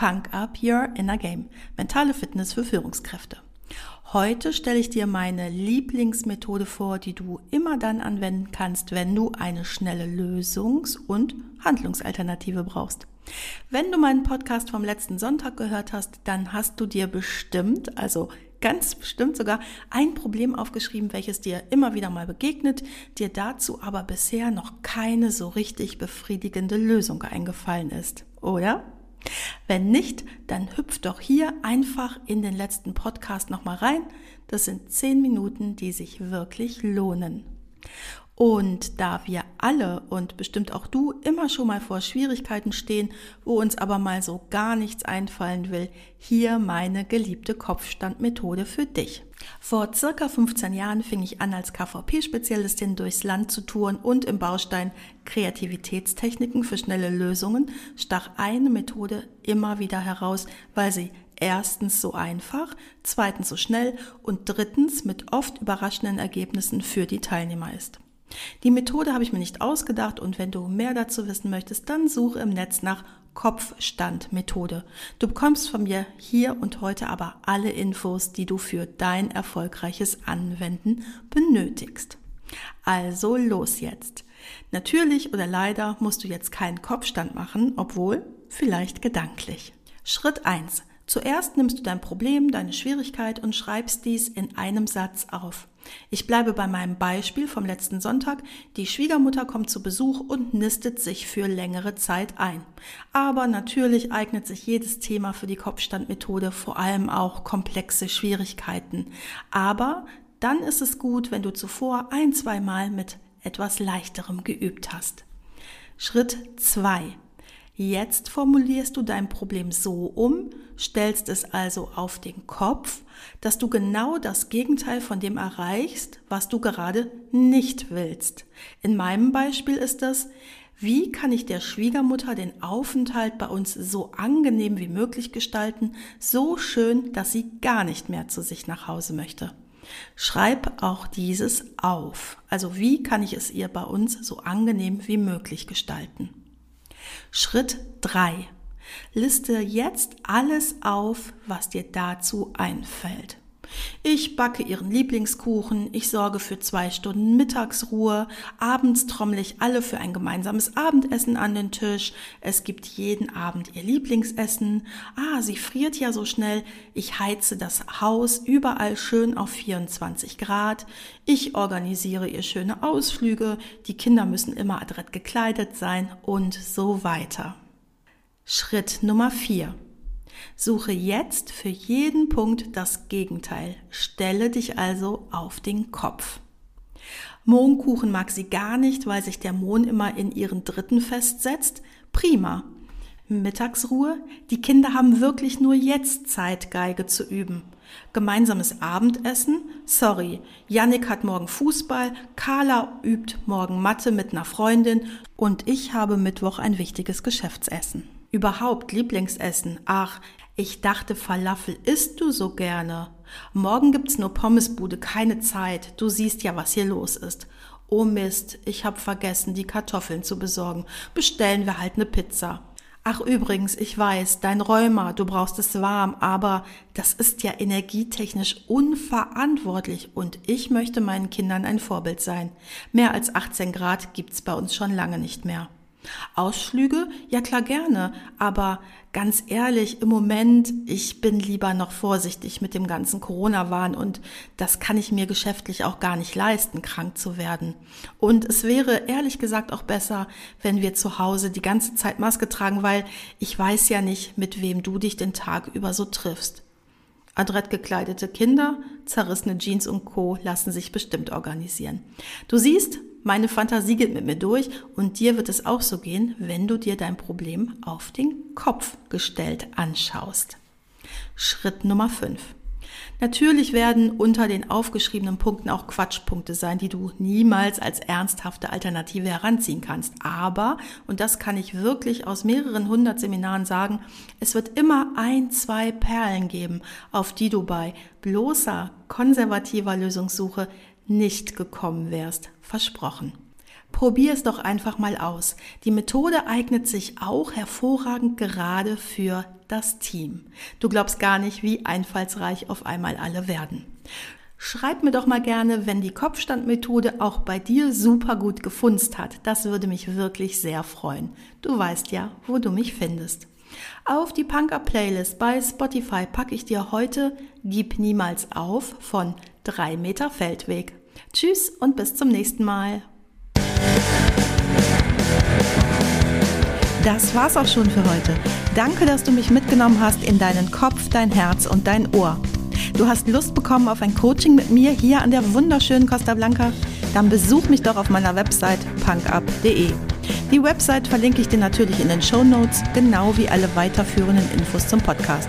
Punk Up Your Inner Game. Mentale Fitness für Führungskräfte. Heute stelle ich dir meine Lieblingsmethode vor, die du immer dann anwenden kannst, wenn du eine schnelle Lösungs- und Handlungsalternative brauchst. Wenn du meinen Podcast vom letzten Sonntag gehört hast, dann hast du dir bestimmt, also ganz bestimmt sogar, ein Problem aufgeschrieben, welches dir immer wieder mal begegnet, dir dazu aber bisher noch keine so richtig befriedigende Lösung eingefallen ist, oder? Wenn nicht, dann hüpf doch hier einfach in den letzten Podcast nochmal rein. Das sind zehn Minuten, die sich wirklich lohnen. Und da wir alle und bestimmt auch du immer schon mal vor Schwierigkeiten stehen, wo uns aber mal so gar nichts einfallen will, hier meine geliebte Kopfstandmethode für dich. Vor circa 15 Jahren fing ich an, als KVP-Spezialistin durchs Land zu touren und im Baustein Kreativitätstechniken für schnelle Lösungen stach eine Methode immer wieder heraus, weil sie erstens so einfach, zweitens so schnell und drittens mit oft überraschenden Ergebnissen für die Teilnehmer ist. Die Methode habe ich mir nicht ausgedacht und wenn du mehr dazu wissen möchtest, dann suche im Netz nach Kopfstandmethode. Du bekommst von mir hier und heute aber alle Infos, die du für dein erfolgreiches Anwenden benötigst. Also los jetzt. Natürlich oder leider musst du jetzt keinen Kopfstand machen, obwohl vielleicht gedanklich. Schritt 1. Zuerst nimmst du dein Problem, deine Schwierigkeit und schreibst dies in einem Satz auf. Ich bleibe bei meinem Beispiel vom letzten Sonntag. Die Schwiegermutter kommt zu Besuch und nistet sich für längere Zeit ein. Aber natürlich eignet sich jedes Thema für die Kopfstandmethode, vor allem auch komplexe Schwierigkeiten. Aber dann ist es gut, wenn du zuvor ein, zwei Mal mit etwas leichterem geübt hast. Schritt 2. Jetzt formulierst du dein Problem so um, stellst es also auf den Kopf, dass du genau das Gegenteil von dem erreichst, was du gerade nicht willst. In meinem Beispiel ist das, wie kann ich der Schwiegermutter den Aufenthalt bei uns so angenehm wie möglich gestalten, so schön, dass sie gar nicht mehr zu sich nach Hause möchte. Schreib auch dieses auf. Also wie kann ich es ihr bei uns so angenehm wie möglich gestalten? Schritt 3. Liste jetzt alles auf, was dir dazu einfällt. Ich backe ihren Lieblingskuchen, ich sorge für zwei Stunden Mittagsruhe, abends trommel ich alle für ein gemeinsames Abendessen an den Tisch, es gibt jeden Abend ihr Lieblingsessen, ah, sie friert ja so schnell, ich heize das Haus überall schön auf 24 Grad, ich organisiere ihr schöne Ausflüge, die Kinder müssen immer adrett gekleidet sein und so weiter. Schritt Nummer 4. Suche jetzt für jeden Punkt das Gegenteil. Stelle dich also auf den Kopf. Mohnkuchen mag sie gar nicht, weil sich der Mohn immer in ihren Dritten festsetzt. Prima. Mittagsruhe? Die Kinder haben wirklich nur jetzt Zeit, Geige zu üben. Gemeinsames Abendessen? Sorry, Yannick hat morgen Fußball, Carla übt morgen Mathe mit einer Freundin und ich habe Mittwoch ein wichtiges Geschäftsessen. Überhaupt Lieblingsessen. Ach, ich dachte, Falafel isst du so gerne. Morgen gibt's nur Pommesbude, keine Zeit. Du siehst ja, was hier los ist. Oh Mist, ich hab vergessen, die Kartoffeln zu besorgen. Bestellen wir halt ne Pizza. Ach übrigens, ich weiß, dein Rheuma, du brauchst es warm, aber das ist ja energietechnisch unverantwortlich und ich möchte meinen Kindern ein Vorbild sein. Mehr als 18 Grad gibt's bei uns schon lange nicht mehr. Ausflüge? Ja klar gerne, aber ganz ehrlich, im Moment, ich bin lieber noch vorsichtig mit dem ganzen Corona-Wahn und das kann ich mir geschäftlich auch gar nicht leisten, krank zu werden. Und es wäre ehrlich gesagt auch besser, wenn wir zu Hause die ganze Zeit Maske tragen, weil ich weiß ja nicht, mit wem du dich den Tag über so triffst. Adrett gekleidete Kinder, zerrissene Jeans und Co. lassen sich bestimmt organisieren. Du siehst, meine Fantasie geht mit mir durch und dir wird es auch so gehen, wenn du dir dein Problem auf den Kopf gestellt anschaust. Schritt Nummer 5. Natürlich werden unter den aufgeschriebenen Punkten auch Quatschpunkte sein, die du niemals als ernsthafte Alternative heranziehen kannst. Aber, und das kann ich wirklich aus mehreren hundert Seminaren sagen, es wird immer ein, zwei Perlen geben, auf die du bei bloßer konservativer Lösungssuche nicht gekommen wärst. Versprochen. Probier es doch einfach mal aus. Die Methode eignet sich auch hervorragend gerade für das Team. Du glaubst gar nicht, wie einfallsreich auf einmal alle werden. Schreib mir doch mal gerne, wenn die Kopfstandmethode auch bei dir super gut gefunzt hat. Das würde mich wirklich sehr freuen. Du weißt ja, wo du mich findest. Auf die Punker Playlist bei Spotify packe ich dir heute Gib niemals auf von 3 Meter Feldweg. Tschüss und bis zum nächsten Mal. Das war's auch schon für heute. Danke, dass du mich mitgenommen hast in deinen Kopf, dein Herz und dein Ohr. Du hast Lust bekommen auf ein Coaching mit mir hier an der wunderschönen Costa Blanca? Dann besuch mich doch auf meiner Website punkup.de. Die Website verlinke ich dir natürlich in den Show Notes, genau wie alle weiterführenden Infos zum Podcast.